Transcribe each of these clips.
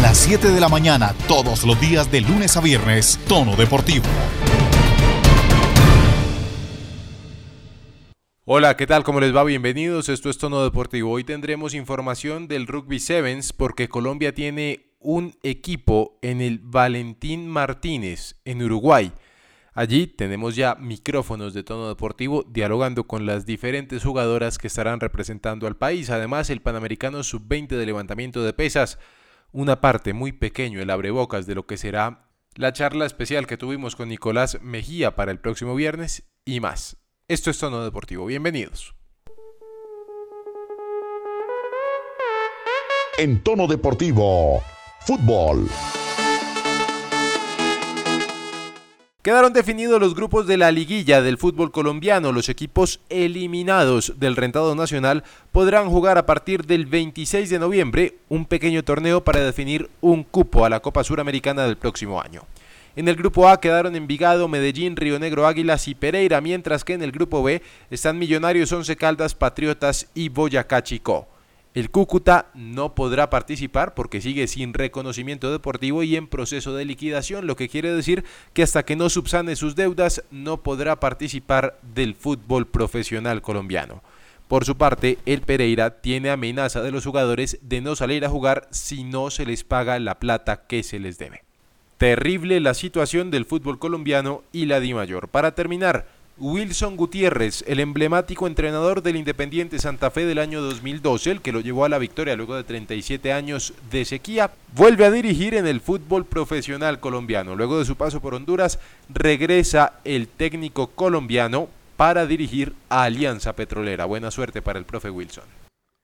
las 7 de la mañana, todos los días de lunes a viernes, Tono Deportivo. Hola, ¿qué tal? ¿Cómo les va? Bienvenidos. Esto es Tono Deportivo. Hoy tendremos información del Rugby Sevens porque Colombia tiene un equipo en el Valentín Martínez, en Uruguay. Allí tenemos ya micrófonos de tono deportivo dialogando con las diferentes jugadoras que estarán representando al país. Además, el Panamericano Sub-20 de levantamiento de pesas, una parte muy pequeño, el abrebocas de lo que será la charla especial que tuvimos con Nicolás Mejía para el próximo viernes y más. Esto es Tono Deportivo. Bienvenidos. En Tono Deportivo, fútbol. Quedaron definidos los grupos de la liguilla del fútbol colombiano. Los equipos eliminados del rentado nacional podrán jugar a partir del 26 de noviembre un pequeño torneo para definir un cupo a la Copa Suramericana del próximo año. En el grupo A quedaron Envigado, Medellín, Río Negro, Águilas y Pereira, mientras que en el grupo B están Millonarios, Once Caldas, Patriotas y Boyacá Chico. El Cúcuta no podrá participar porque sigue sin reconocimiento deportivo y en proceso de liquidación, lo que quiere decir que hasta que no subsane sus deudas no podrá participar del fútbol profesional colombiano. Por su parte, el Pereira tiene amenaza de los jugadores de no salir a jugar si no se les paga la plata que se les debe. Terrible la situación del fútbol colombiano y la Di Mayor. Para terminar, Wilson Gutiérrez, el emblemático entrenador del Independiente Santa Fe del año 2012, el que lo llevó a la victoria luego de 37 años de sequía, vuelve a dirigir en el fútbol profesional colombiano. Luego de su paso por Honduras, regresa el técnico colombiano para dirigir a Alianza Petrolera. Buena suerte para el profe Wilson.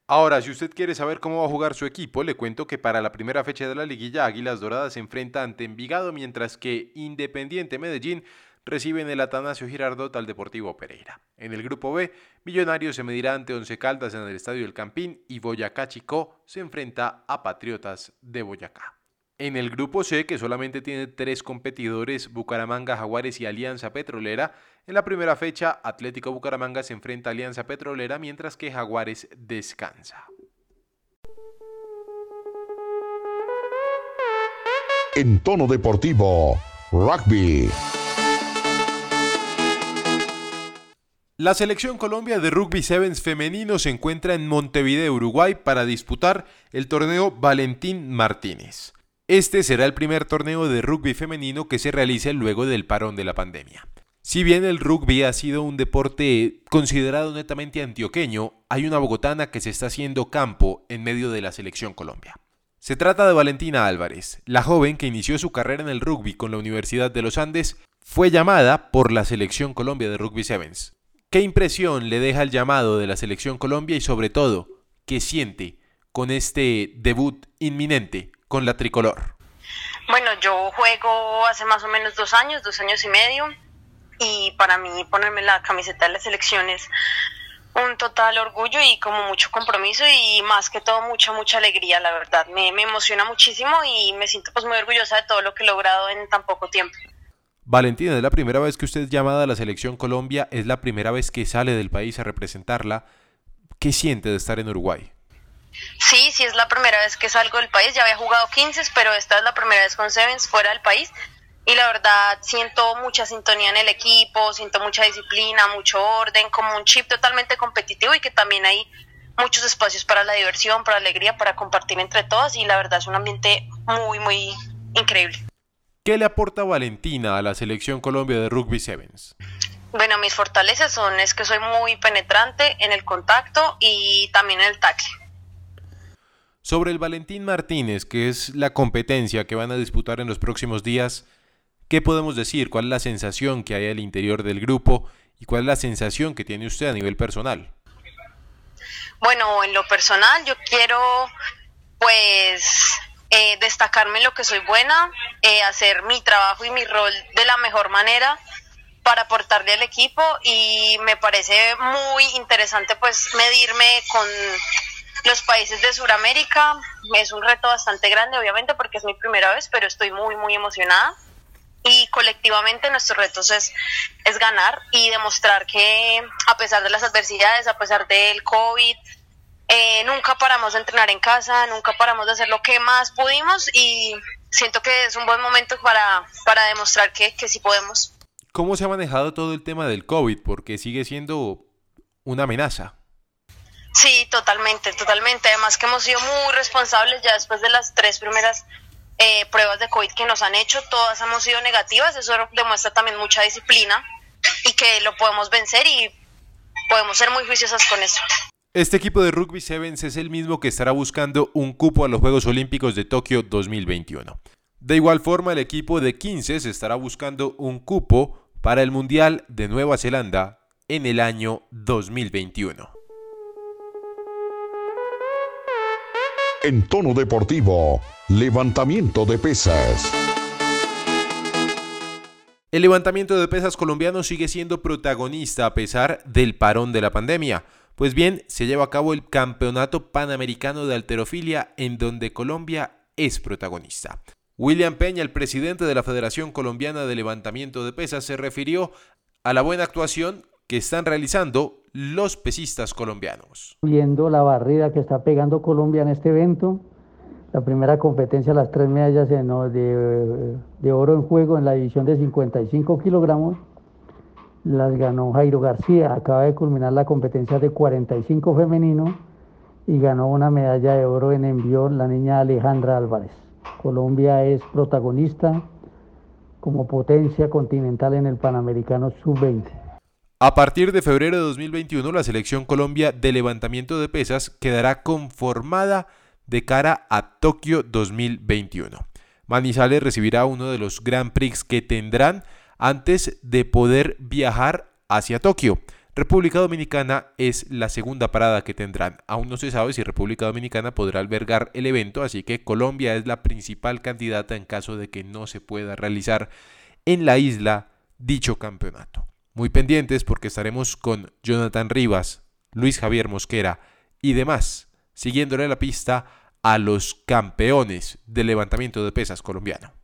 Ahora, si usted quiere saber cómo va a jugar su equipo, le cuento que para la primera fecha de la liguilla Águilas Doradas se enfrenta ante Envigado, mientras que Independiente Medellín reciben el Atanasio Girardot al Deportivo Pereira. En el grupo B, Millonarios se medirá ante Once Caldas en el Estadio del Campín y Boyacá Chico se enfrenta a Patriotas de Boyacá. En el grupo C, que solamente tiene tres competidores, Bucaramanga, Jaguares y Alianza Petrolera, en la primera fecha Atlético Bucaramanga se enfrenta a Alianza Petrolera mientras que Jaguares descansa. En tono deportivo, rugby. La selección Colombia de Rugby Sevens femenino se encuentra en Montevideo, Uruguay, para disputar el torneo Valentín Martínez. Este será el primer torneo de rugby femenino que se realice luego del parón de la pandemia. Si bien el rugby ha sido un deporte considerado netamente antioqueño, hay una bogotana que se está haciendo campo en medio de la selección Colombia. Se trata de Valentina Álvarez, la joven que inició su carrera en el rugby con la Universidad de los Andes, fue llamada por la selección Colombia de Rugby Sevens. ¿Qué impresión le deja el llamado de la selección Colombia y sobre todo, qué siente con este debut inminente con la tricolor? Bueno, yo juego hace más o menos dos años, dos años y medio, y para mí ponerme la camiseta de la selección es un total orgullo y como mucho compromiso y más que todo mucha, mucha alegría, la verdad. Me, me emociona muchísimo y me siento pues muy orgullosa de todo lo que he logrado en tan poco tiempo. Valentina, es la primera vez que usted es llamada a la selección Colombia, es la primera vez que sale del país a representarla. ¿Qué siente de estar en Uruguay? Sí, sí, es la primera vez que salgo del país. Ya había jugado 15, pero esta es la primera vez con Sevens fuera del país. Y la verdad, siento mucha sintonía en el equipo, siento mucha disciplina, mucho orden, como un chip totalmente competitivo y que también hay muchos espacios para la diversión, para la alegría, para compartir entre todas. Y la verdad, es un ambiente muy, muy increíble. ¿Qué le aporta Valentina a la selección Colombia de Rugby Sevens? Bueno, mis fortalezas son es que soy muy penetrante en el contacto y también en el tackle. Sobre el Valentín Martínez, que es la competencia que van a disputar en los próximos días, ¿qué podemos decir? ¿Cuál es la sensación que hay al interior del grupo y cuál es la sensación que tiene usted a nivel personal? Bueno, en lo personal yo quiero pues eh, destacarme en lo que soy buena, eh, hacer mi trabajo y mi rol de la mejor manera para aportarle al equipo y me parece muy interesante pues medirme con los países de Sudamérica. Es un reto bastante grande obviamente porque es mi primera vez, pero estoy muy muy emocionada y colectivamente nuestros retos es, es ganar y demostrar que a pesar de las adversidades, a pesar del COVID, eh, nunca paramos de entrenar en casa, nunca paramos de hacer lo que más pudimos y siento que es un buen momento para, para demostrar que, que sí podemos. ¿Cómo se ha manejado todo el tema del COVID? Porque sigue siendo una amenaza. Sí, totalmente, totalmente. Además que hemos sido muy responsables ya después de las tres primeras eh, pruebas de COVID que nos han hecho, todas hemos sido negativas, eso demuestra también mucha disciplina y que lo podemos vencer y podemos ser muy juiciosas con eso. Este equipo de Rugby Sevens es el mismo que estará buscando un cupo a los Juegos Olímpicos de Tokio 2021. De igual forma, el equipo de 15 se estará buscando un cupo para el Mundial de Nueva Zelanda en el año 2021. En tono deportivo, levantamiento de pesas. El levantamiento de pesas colombiano sigue siendo protagonista a pesar del parón de la pandemia. Pues bien, se lleva a cabo el Campeonato Panamericano de Alterofilia en donde Colombia es protagonista. William Peña, el presidente de la Federación Colombiana de Levantamiento de Pesas, se refirió a la buena actuación que están realizando los pesistas colombianos. Viendo la barrida que está pegando Colombia en este evento, la primera competencia, las tres medallas de, oro en juego en la división de 55 kilogramos, las ganó Jairo García. Acaba de culminar la competencia de 45 femenino y ganó una medalla de oro en envío la niña Alejandra Álvarez. Colombia es protagonista como potencia continental en el Panamericano Sub-20. A partir de febrero de 2021, la selección Colombia de levantamiento de pesas quedará conformada de cara a Tokio 2021. Manizales recibirá uno de los Grand Prix que tendrán antes de poder viajar hacia Tokio. República Dominicana es la segunda parada que tendrán. Aún no se sabe si República Dominicana podrá albergar el evento, así que Colombia es la principal candidata en caso de que no se pueda realizar en la isla dicho campeonato. Muy pendientes porque estaremos con Jonathan Rivas, Luis Javier Mosquera y demás, siguiéndole la pista a los campeones del levantamiento de pesas colombiano.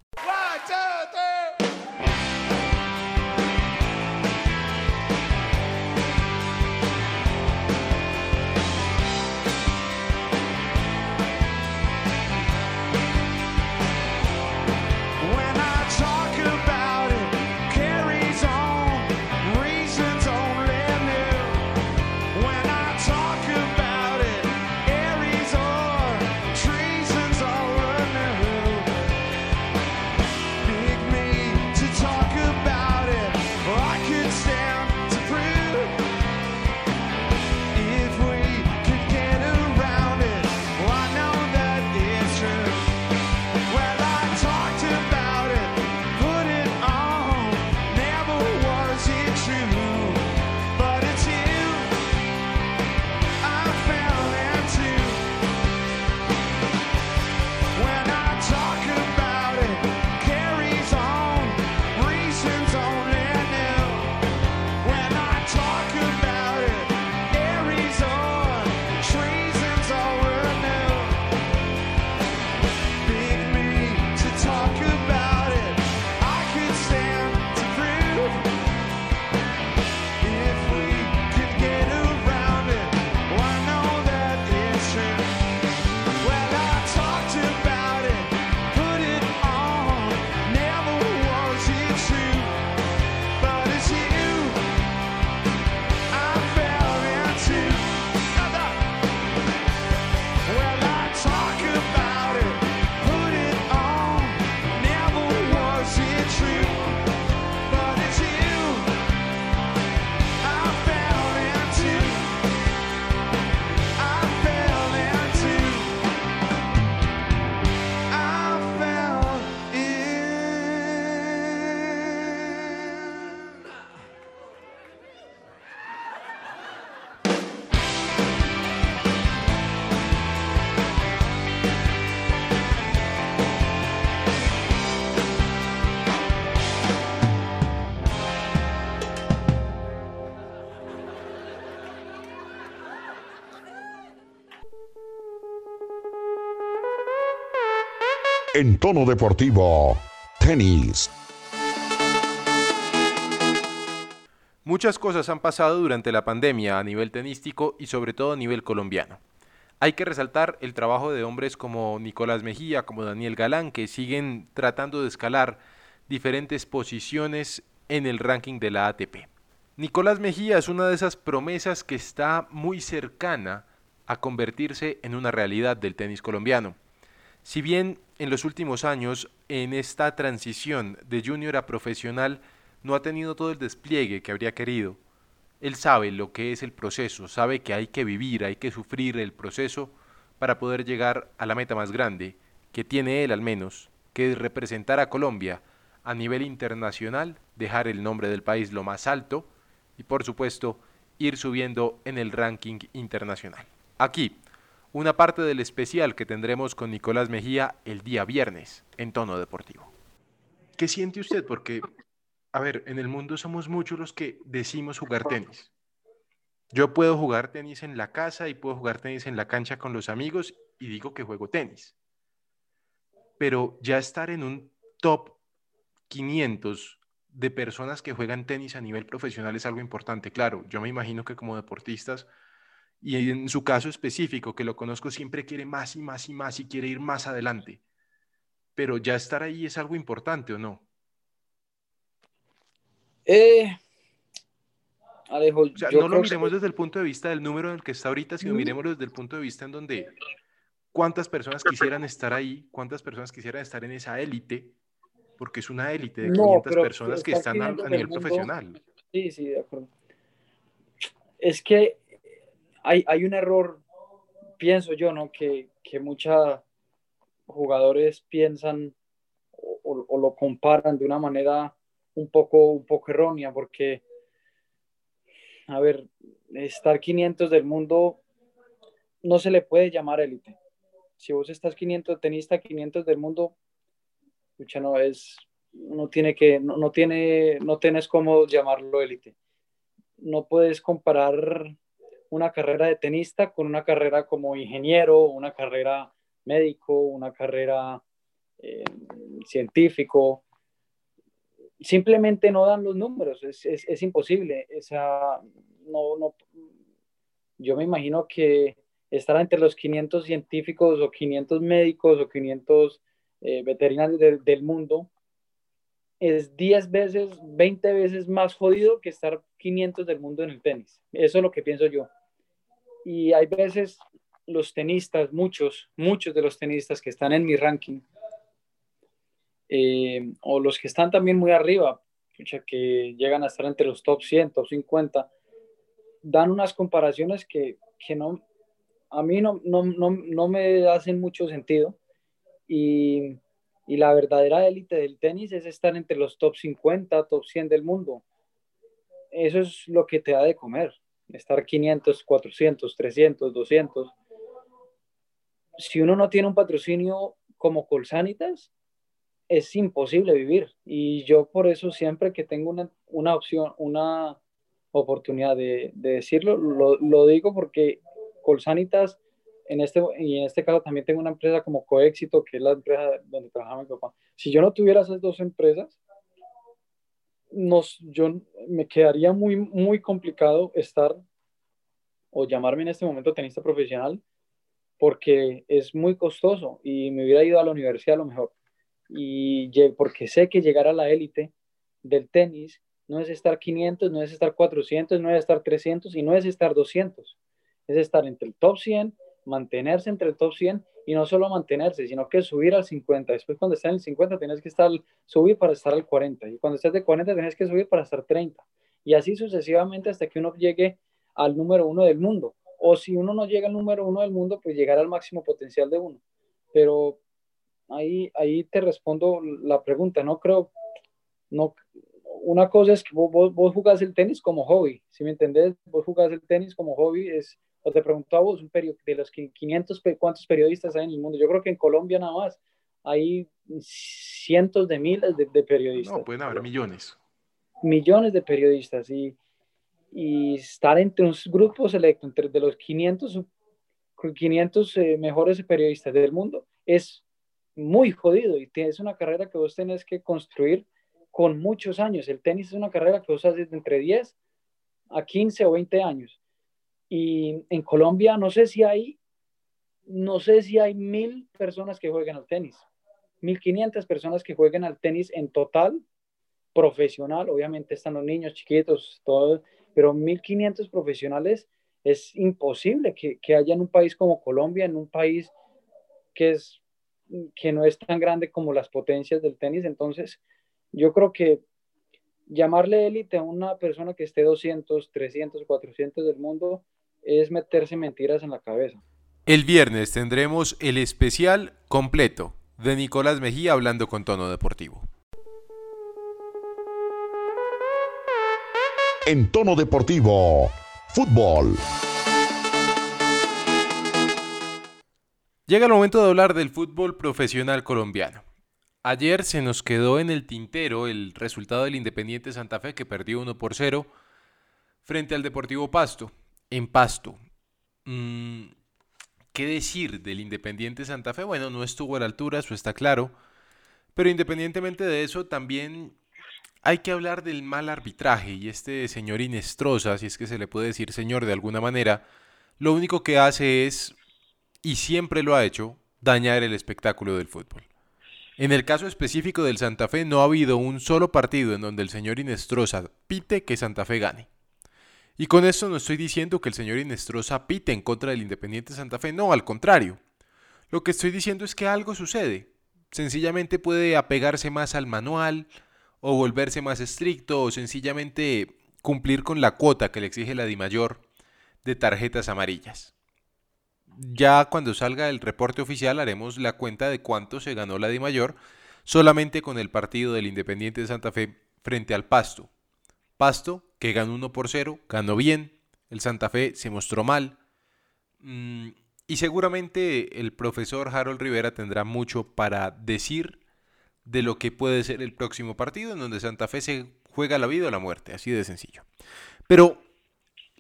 En tono deportivo, tenis. Muchas cosas han pasado durante la pandemia a nivel tenístico y sobre todo a nivel colombiano. Hay que resaltar el trabajo de hombres como Nicolás Mejía, como Daniel Galán, que siguen tratando de escalar diferentes posiciones en el ranking de la ATP. Nicolás Mejía es una de esas promesas que está muy cercana a convertirse en una realidad del tenis colombiano. Si bien en los últimos años, en esta transición de junior a profesional, no ha tenido todo el despliegue que habría querido, él sabe lo que es el proceso, sabe que hay que vivir, hay que sufrir el proceso para poder llegar a la meta más grande, que tiene él al menos, que es representar a Colombia a nivel internacional, dejar el nombre del país lo más alto y por supuesto ir subiendo en el ranking internacional. Aquí, una parte del especial que tendremos con Nicolás Mejía el día viernes en tono deportivo. ¿Qué siente usted? Porque a ver, en el mundo somos muchos los que decimos jugar tenis. Yo puedo jugar tenis en la casa y puedo jugar tenis en la cancha con los amigos y digo que juego tenis. Pero ya estar en un top 500 de personas que juegan tenis a nivel profesional es algo importante. Claro, yo me imagino que como deportistas, y en su caso específico, que lo conozco, siempre quiere más y más y más y quiere ir más adelante. Pero ya estar ahí es algo importante o no? Eh, Alejo, no lo miremos desde el punto de vista del número en el que está ahorita, sino miremoslo desde el punto de vista en donde cuántas personas quisieran estar ahí, cuántas personas quisieran estar en esa élite, porque es una élite de 500 personas que están a, nivel profesional. Sí, sí, de acuerdo. Es que hay, hay un error, pienso yo, ¿no? Que, que muchos jugadores piensan o lo comparan de una manera un poco, un poco errónea porque, a ver, estar 500 del mundo no se le puede llamar élite. Si vos estás 500, tenista 500 del mundo, escucha, no es, no tiene que, no, no tiene, no tienes cómo llamarlo élite. No puedes comparar una carrera de tenista con una carrera como ingeniero, una carrera médico, una carrera eh, científico simplemente no dan los números, es, es, es imposible. no, no, yo me imagino que estar entre los 500 científicos o 500 médicos o 500 eh, veterinarios del mundo es 10 veces, 20 veces más jodido que estar 500 del mundo en el tenis. Eso es lo que pienso yo. Y hay veces los tenistas, muchos, muchos de los tenistas que están en mi ranking, eh, o los que están también muy arriba, que llegan a estar entre los top 100, top 50, dan unas comparaciones que, que no, a mí no, no, no, no, me hacen mucho sentido. Y, y la verdadera élite del tenis es estar entre los top 50, top 100 del mundo. Eso es lo que te da de comer, estar 500, 400, 300, 200. Si uno no tiene un patrocinio como Colsanitas, es imposible vivir. Y yo por eso siempre que tengo una, una opción, una oportunidad de, de decirlo, lo, lo, digo porque Colsanitas, en este, y en este caso también tengo una empresa como Coéxito, que es la empresa donde trabajaba mi papá. Si yo no tuviera esas dos empresas, nos, yo me quedaría muy, muy complicado estar o llamarme en este momento tenista profesional porque es muy costoso y me hubiera ido a la universidad a lo mejor y porque sé que llegar a la élite del tenis no es estar 500, no es estar 400, no es estar 300 y no es estar 200. Es estar entre el top 100, mantenerse entre el top 100 y no solo mantenerse, sino que subir al 50. Después cuando estés en el 50 tienes que estar, subir para estar al 40 y cuando estés de 40 tienes que subir para estar 30 y así sucesivamente hasta que uno llegue al número uno del mundo. O si uno no llega al número uno del mundo, pues llegar al máximo potencial de uno. Pero ahí, ahí te respondo la pregunta. No creo, no, una cosa es que vos, vos jugás el tenis como hobby, si me entendés, vos jugás el tenis como hobby, es, o te pregunto a vos, un de los 500, ¿cuántos periodistas hay en el mundo? Yo creo que en Colombia nada más hay cientos de miles de, periodistas. No, pueden haber millones. Millones de periodistas y, y estar entre un grupo selecto, entre de los 500, 500 eh, mejores periodistas del mundo, es muy jodido y es una carrera que vos tenés que construir con muchos años. El tenis es una carrera que vos haces de entre 10 a 15 o 20 años. Y en Colombia no sé si hay no sé si hay mil personas que jueguen al tenis, 1500 personas que jueguen al tenis en total, profesional, obviamente están los niños chiquitos, todo, pero 1500 profesionales es imposible que, que haya en un país como Colombia, en un país que, es, que no es tan grande como las potencias del tenis. Entonces, yo creo que llamarle élite a una persona que esté 200, 300, 400 del mundo es meterse mentiras en la cabeza. El viernes tendremos el especial completo de Nicolás Mejía hablando con tono deportivo. En tono deportivo, fútbol. Llega el momento de hablar del fútbol profesional colombiano. Ayer se nos quedó en el tintero el resultado del Independiente Santa Fe que perdió 1 por 0 frente al Deportivo Pasto, en Pasto. Mm, ¿Qué decir del Independiente Santa Fe? Bueno, no estuvo a la altura, eso está claro. Pero independientemente de eso, también hay que hablar del mal arbitraje. Y este señor Inestrosa, si es que se le puede decir señor de alguna manera, lo único que hace es, y siempre lo ha hecho, dañar el espectáculo del fútbol. En el caso específico del Santa Fe no ha habido un solo partido en donde el señor Inestrosa pite que Santa Fe gane. Y con esto no estoy diciendo que el señor Inestrosa pite en contra del Independiente Santa Fe, no, al contrario. Lo que estoy diciendo es que algo sucede. Sencillamente puede apegarse más al manual, o volverse más estricto, o sencillamente cumplir con la cuota que le exige la DIMAYOR de tarjetas amarillas. Ya cuando salga el reporte oficial haremos la cuenta de cuánto se ganó la de mayor solamente con el partido del Independiente de Santa Fe frente al Pasto. Pasto, que ganó 1 por 0, ganó bien, el Santa Fe se mostró mal. Mm, y seguramente el profesor Harold Rivera tendrá mucho para decir de lo que puede ser el próximo partido en donde Santa Fe se juega la vida o la muerte, así de sencillo. Pero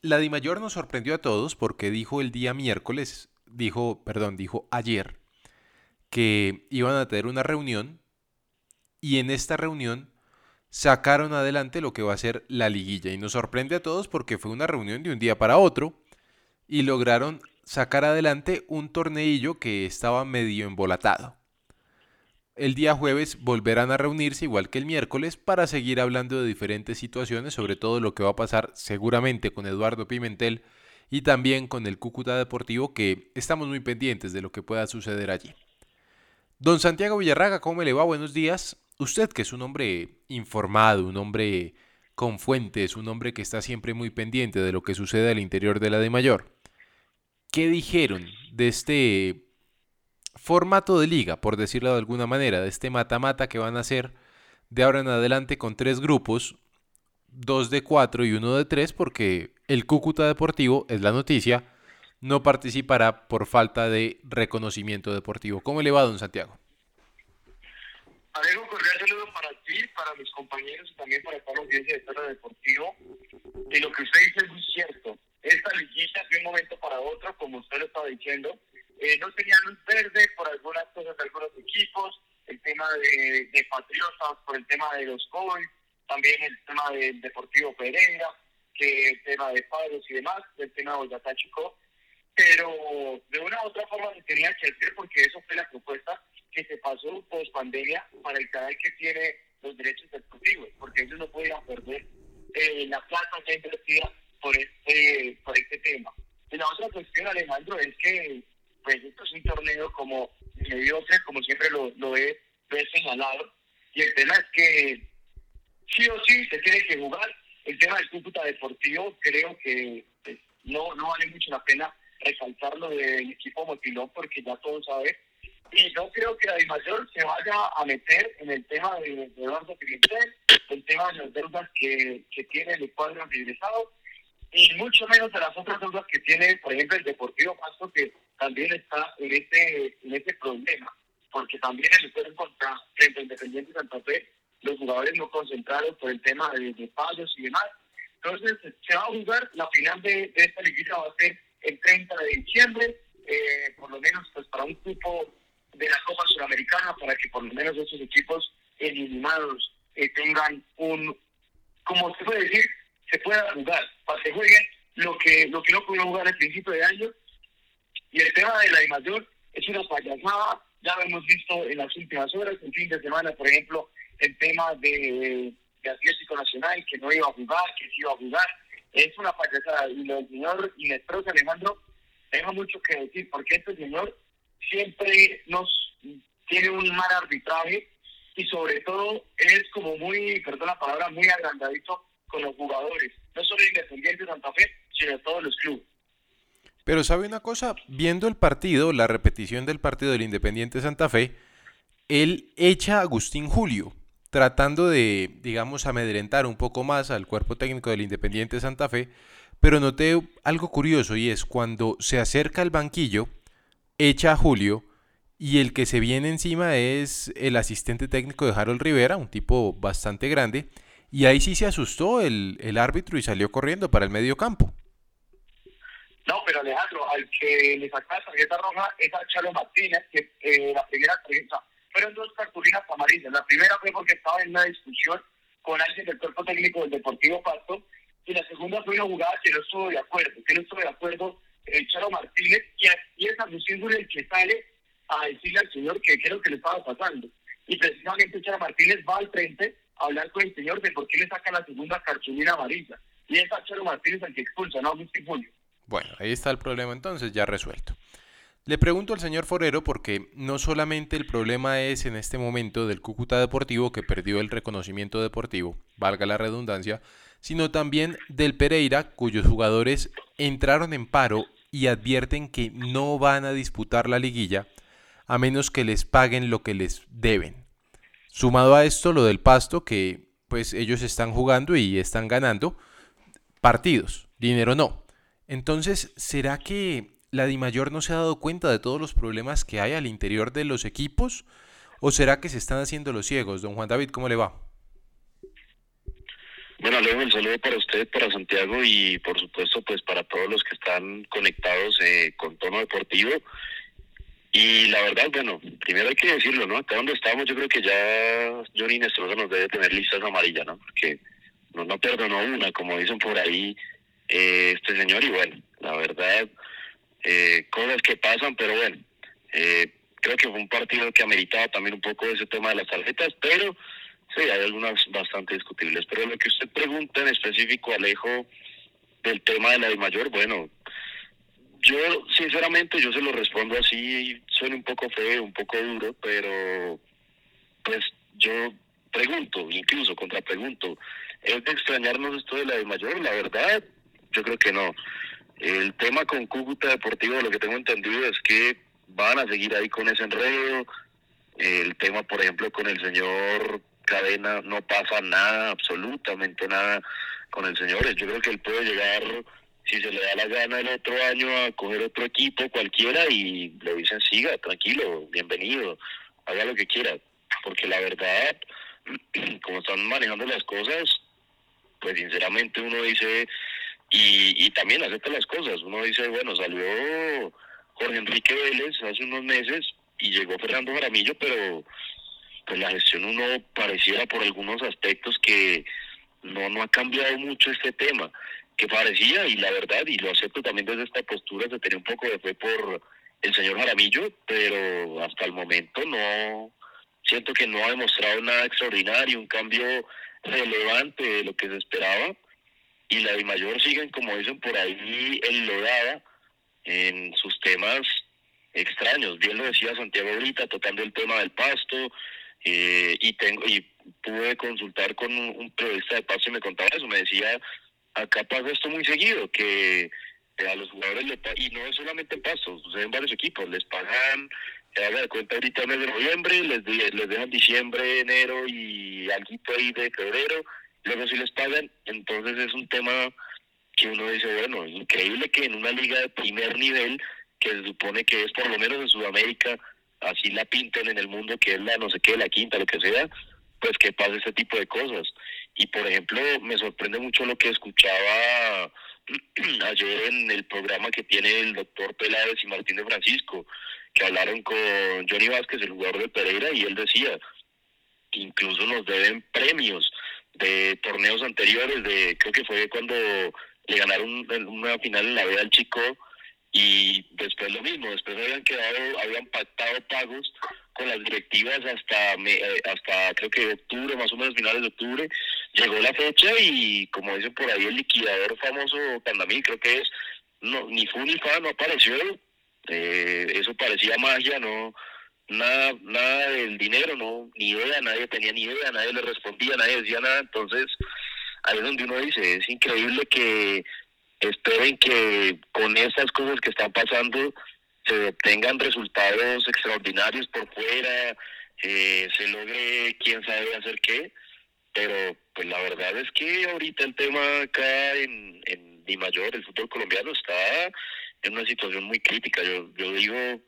la Mayor nos sorprendió a todos porque dijo el día miércoles, dijo, perdón, dijo ayer que iban a tener una reunión y en esta reunión sacaron adelante lo que va a ser la liguilla y nos sorprende a todos porque fue una reunión de un día para otro y lograron sacar adelante un torneillo que estaba medio embolatado el día jueves volverán a reunirse igual que el miércoles para seguir hablando de diferentes situaciones, sobre todo lo que va a pasar seguramente con Eduardo Pimentel y también con el Cúcuta Deportivo, que estamos muy pendientes de lo que pueda suceder allí. Don Santiago Villarraga, ¿cómo le va? Buenos días. Usted que es un hombre informado, un hombre con fuentes, un hombre que está siempre muy pendiente de lo que sucede al interior de la de Mayor. ¿Qué dijeron de este formato de liga, por decirlo de alguna manera, de este mata-mata que van a hacer de ahora en adelante con tres grupos, dos de cuatro y uno de tres, porque el Cúcuta Deportivo, es la noticia, no participará por falta de reconocimiento deportivo. ¿Cómo le va, don Santiago? Alejo, cordial saludo para ti, para mis compañeros y también para toda la audiencia de Toro Deportivo. Y lo que usted dice es muy cierto. Esta liguilla de un momento para otro, como usted lo estaba diciendo, eh, no tenía luz verde por algunas cosas de algunos equipos, el tema de, de Patriotas, por el tema de los COVID, también el tema del Deportivo Pereira, que el tema de Padres y demás, el tema de Boyacá Chico, pero de una u otra forma se tenía que hacer porque eso fue la propuesta que se pasó post pandemia para el canal que tiene los derechos deportivos, porque ellos no podían perder eh, la plata ya invertida por este, por este tema. Y la otra cuestión, Alejandro, es que pues esto es un torneo como mediocre, como siempre lo, lo, he, señalado. Y el tema es que sí o sí se tiene que jugar. El tema del Cúcuta Deportivo creo que pues, no, no vale mucho la pena resaltarlo del equipo Motilón porque ya todos saben. Y no creo que la Mayor se vaya a meter en el tema de, Eduardo Pimentel, el tema de las deudas que, que tiene el cuadro regresado y mucho menos de las otras deudas que tiene, por ejemplo, el Deportivo Pasto, que también está en este, en este problema, porque también el en contra frente a Independiente Santa Fe, los jugadores no concentraron por el tema de, de pagos y demás. Entonces, se va a jugar la final de, esta liguilla, va a ser el 30 de diciembre, eh, por lo menos pues para un grupo de la Copa Sudamericana, para que por lo menos estos equipos eliminados eh, tengan un, como se puede decir, se pueda jugar, para que jueguen lo que, lo que no pudieron jugar al principio de año. Y el tema de la mayor es una payasada, ya lo hemos visto en las últimas horas, el fin de semana, por ejemplo, el tema de, de Atlético Nacional, que no iba a jugar, que sí iba a jugar, es una payasada. Y el señor Inestros Alejandro deja mucho que decir, porque este señor siempre nos tiene un mal arbitraje y sobre todo es como muy, perdón la palabra, muy agrandadito con los jugadores, no solo Independiente Santa Fe, sino todos los clubes. Pero sabe una cosa, viendo el partido, la repetición del partido del Independiente Santa Fe, él echa a Agustín Julio, tratando de, digamos, amedrentar un poco más al cuerpo técnico del Independiente Santa Fe, pero noté algo curioso y es cuando se acerca al banquillo, echa a Julio y el que se viene encima es el asistente técnico de Harold Rivera, un tipo bastante grande, y ahí sí se asustó el, el árbitro y salió corriendo para el medio campo. No, pero Alejandro, al que le sacaba tarjeta roja es a Chalo Martínez, que eh, la primera, fueron dos cartulinas amarillas. La primera fue porque estaba en una discusión con alguien del cuerpo técnico del Deportivo Pasto, y la segunda fue una jugada que no estuvo de acuerdo, que no estuvo de acuerdo el Chalo Martínez, y, y es Agustín el que sale a decirle al señor que lo que le estaba pasando. Y precisamente Charo Martínez va al frente a hablar con el señor de por qué le saca la segunda cartulina amarilla. Y es a Charo Martínez el que expulsa, no Agustín Julio. Bueno, ahí está el problema entonces, ya resuelto. Le pregunto al señor Forero porque no solamente el problema es en este momento del Cúcuta Deportivo que perdió el reconocimiento deportivo, valga la redundancia, sino también del Pereira cuyos jugadores entraron en paro y advierten que no van a disputar la liguilla a menos que les paguen lo que les deben. Sumado a esto lo del pasto que pues ellos están jugando y están ganando partidos, dinero no. Entonces, ¿será que la Dimayor no se ha dado cuenta de todos los problemas que hay al interior de los equipos? ¿O será que se están haciendo los ciegos? Don Juan David, ¿cómo le va? Bueno, Alejo, un saludo para usted, para Santiago y por supuesto pues para todos los que están conectados eh, con tono deportivo. Y la verdad, bueno, primero hay que decirlo, ¿no? Acá donde estamos, yo creo que ya Johnny Nestroza nos debe tener listas amarillas, ¿no? Porque no, no perdonó una, como dicen por ahí eh, este señor, y bueno, la verdad, eh, cosas que pasan, pero bueno, eh, creo que fue un partido que ameritaba también un poco ese tema de las tarjetas, pero sí, hay algunas bastante discutibles. Pero lo que usted pregunta en específico, Alejo, del tema de la de mayor, bueno, yo, sinceramente, yo se lo respondo así, suena un poco feo, un poco duro, pero pues yo pregunto, incluso contrapregunto, ¿es de extrañarnos esto de la de mayor? La verdad, yo creo que no. El tema con Cúcuta Deportivo, lo que tengo entendido es que van a seguir ahí con ese enredo. El tema, por ejemplo, con el señor Cadena, no pasa nada, absolutamente nada con el señor. Yo creo que él puede llegar si se le da la gana el otro año a coger otro equipo cualquiera y le dicen siga, tranquilo, bienvenido, haga lo que quiera, porque la verdad, como están manejando las cosas, pues sinceramente uno dice, y, y también acepta las cosas, uno dice, bueno, salió Jorge Enrique Vélez hace unos meses y llegó Fernando Jaramillo, pero pues la gestión uno pareciera por algunos aspectos que no, no ha cambiado mucho este tema que parecía, y la verdad, y lo acepto también desde esta postura, se tenía un poco de fe por el señor Jaramillo, pero hasta el momento no, siento que no ha demostrado nada extraordinario, un cambio relevante de lo que se esperaba, y la de mayor siguen, como dicen por ahí, enlodada en sus temas extraños. Bien lo decía Santiago ahorita, tocando el tema del pasto, eh, y tengo y pude consultar con un, periodista de pasto y me contaba eso, me decía acá pasa esto muy seguido, que a los jugadores, le, y no es solamente en Pasto, sucede en varios equipos, les pagan, se haga de cuenta ahorita en mes de noviembre, les, les dejan diciembre, enero y algo ahí de febrero, luego si les pagan, entonces es un tema que uno dice, bueno, increíble que en una liga de primer nivel, que se supone que es por lo menos en Sudamérica, así la pintan en el mundo, que es la no sé qué, la quinta, lo que sea, pues que pase ese tipo de cosas. Y por ejemplo, me sorprende mucho lo que escuchaba ayer en el programa que tiene el doctor Peláez y Martín de Francisco, que hablaron con Johnny Vázquez, el jugador de Pereira, y él decía incluso nos deben premios de torneos anteriores, de creo que fue cuando le ganaron una final en la veda al chico y después lo mismo, después habían quedado, habían pactado pagos con las directivas hasta eh, hasta creo que octubre, más o menos finales de octubre, llegó la fecha y como dicen por ahí el liquidador famoso Pandamí, creo que es, no, ni fu ni fa, no apareció, eh, eso parecía magia, no, nada, nada del dinero, no, ni idea, nadie tenía ni idea, nadie le respondía, nadie decía nada, entonces ahí es donde uno dice, es increíble que esperen que con estas cosas que están pasando se obtengan resultados extraordinarios por fuera, eh, se logre quién sabe hacer qué, pero pues la verdad es que ahorita el tema acá en, en Di Mayor, el fútbol colombiano está en una situación muy crítica. Yo, yo digo,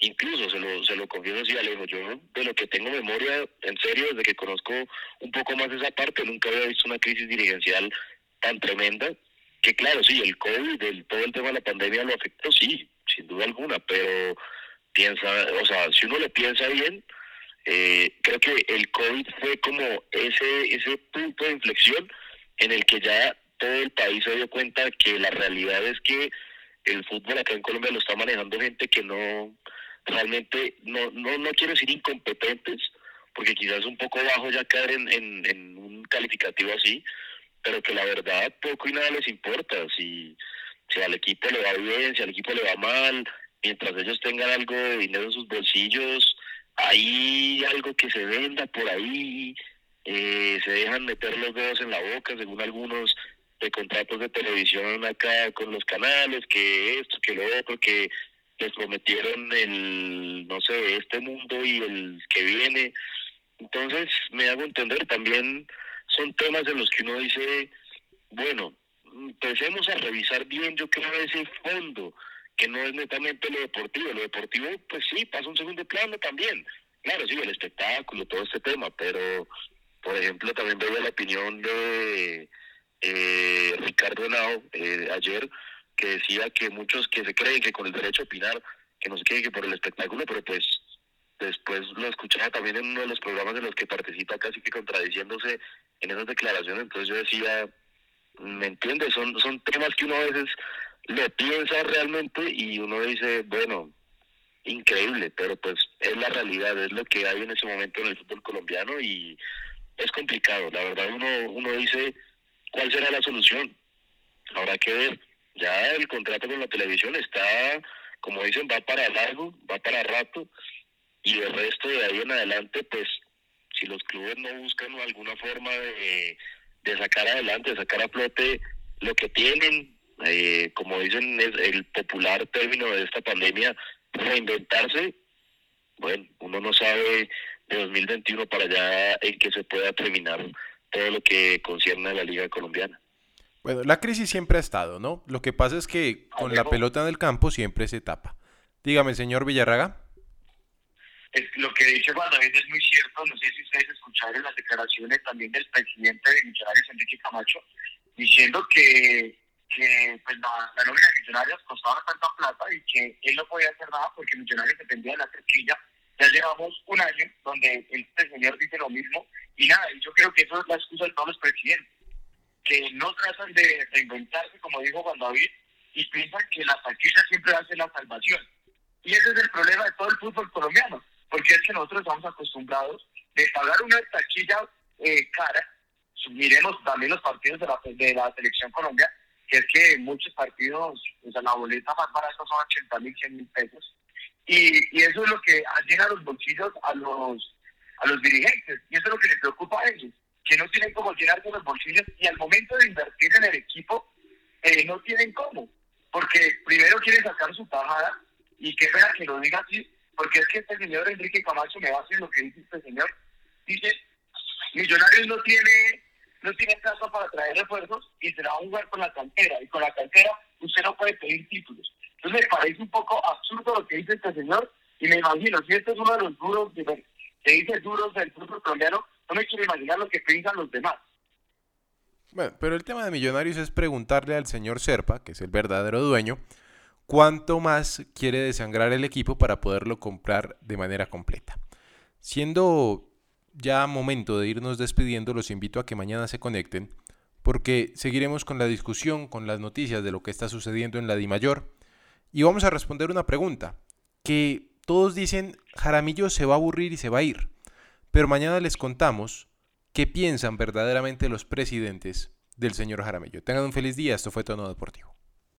incluso se lo, se lo confieso así, Alejo, yo de lo que tengo memoria, en serio, desde que conozco un poco más esa parte, nunca había visto una crisis dirigencial tan tremenda, que claro, sí, el COVID, el, todo el tema de la pandemia lo afectó, sí, sin duda alguna, pero piensa, o sea, si uno lo piensa bien, eh, creo que el COVID fue como ese, ese punto de inflexión en el que ya todo el país se dio cuenta que la realidad es que el fútbol acá en Colombia lo está manejando gente que no realmente no no no quiero decir incompetentes porque quizás un poco bajo ya caer en, en, en, un calificativo así pero que la verdad poco y nada les importa. Si si al equipo le va bien si al equipo le va mal mientras ellos tengan algo de dinero en sus bolsillos hay algo que se venda por ahí eh, se dejan meter los dedos en la boca según algunos de contratos de televisión acá con los canales, que esto, que lo otro, que les prometieron el, no sé, este mundo y el que viene. Entonces, me hago entender, también son temas en los que uno dice, bueno, empecemos a revisar bien, yo creo, ese fondo, que no es netamente lo deportivo. Lo deportivo, pues sí, pasa un segundo plano también. Claro, sí, el espectáculo, todo este tema, pero, por ejemplo, también veo la opinión de eh, Ricardo Henao eh, ayer que decía que muchos que se creen que con el derecho a opinar, que no se creen que por el espectáculo, pero pues después lo escuchaba también en uno de los programas en los que participa casi que contradiciéndose en esas declaraciones, entonces yo decía, ¿me entiendes? Son, son temas que uno a veces lo piensa realmente y uno dice, bueno, increíble, pero pues es la realidad, es lo que hay en ese momento en el fútbol colombiano y es complicado, la verdad uno, uno dice, ¿Cuál será la solución? Habrá que ver. Ya el contrato con la televisión está, como dicen, va para largo, va para rato, y el resto de ahí en adelante, pues, si los clubes no buscan alguna forma de, sacar adelante, de sacar a flote lo que tienen, eh, como dicen, es el popular término de esta pandemia, reinventarse, bueno, uno no sabe de 2021 para allá en que se pueda terminar todo lo que concierne a la Liga Colombiana. Bueno, la crisis siempre ha estado, ¿no? Lo que pasa es que con la pelota en el campo siempre se tapa. Dígame, señor Villarraga. Es, lo que dice Juan David es muy cierto. No sé si ustedes escucharon las declaraciones también del presidente de Millonarios, Enrique Camacho, diciendo que, que pues, la, la nómina de Millonarios costaba tanta plata y que él no podía hacer nada porque Millonarios dependía de la cerquilla ya llevamos un año donde este señor dice lo mismo y nada, y yo creo que eso es la excusa de todos los presidentes, que no tratan de reinventarse, como dijo Juan David, y piensan que la taquilla siempre hace la salvación. Y ese es el problema de todo el fútbol colombiano, porque es que nosotros estamos acostumbrados de pagar una taquilla eh, cara, miremos también los partidos de la, de la selección Colombia, que es que muchos partidos, o sea, la boleta más barata son 80 mil, 100 mil pesos, y, eso es lo que llena los bolsillos a los, a los dirigentes. Y eso es lo que les preocupa a ellos, que no tienen cómo llenarse los bolsillos y al momento de invertir en el equipo, eh, no tienen cómo. Porque primero quieren sacar su tajada y qué pena que lo diga así, porque es que este señor Enrique Camacho me va a hacer lo que dice este señor. Dice, Millonarios no tiene no tiene caso para traer refuerzos y se va a jugar con la cantera. Y con la cantera usted no puede pedir títulos. Entonces me parece un poco absurdo lo que dice este señor y me imagino, si este es uno de los duros, que dice duros del fútbol colombiano, no me quiero imaginar lo que piensan los demás. Bueno, pero el tema de Millonarios es preguntarle al señor Serpa, que es el verdadero dueño, cuánto más quiere desangrar el equipo para poderlo comprar de manera completa. Siendo ya momento de irnos despidiendo, los invito a que mañana se conecten, porque seguiremos con la discusión, con las noticias de lo que está sucediendo en la Di Mayor y vamos a responder una pregunta que todos dicen Jaramillo se va a aburrir y se va a ir, pero mañana les contamos qué piensan verdaderamente los presidentes del señor Jaramillo. Tengan un feliz día, esto fue Tono Deportivo.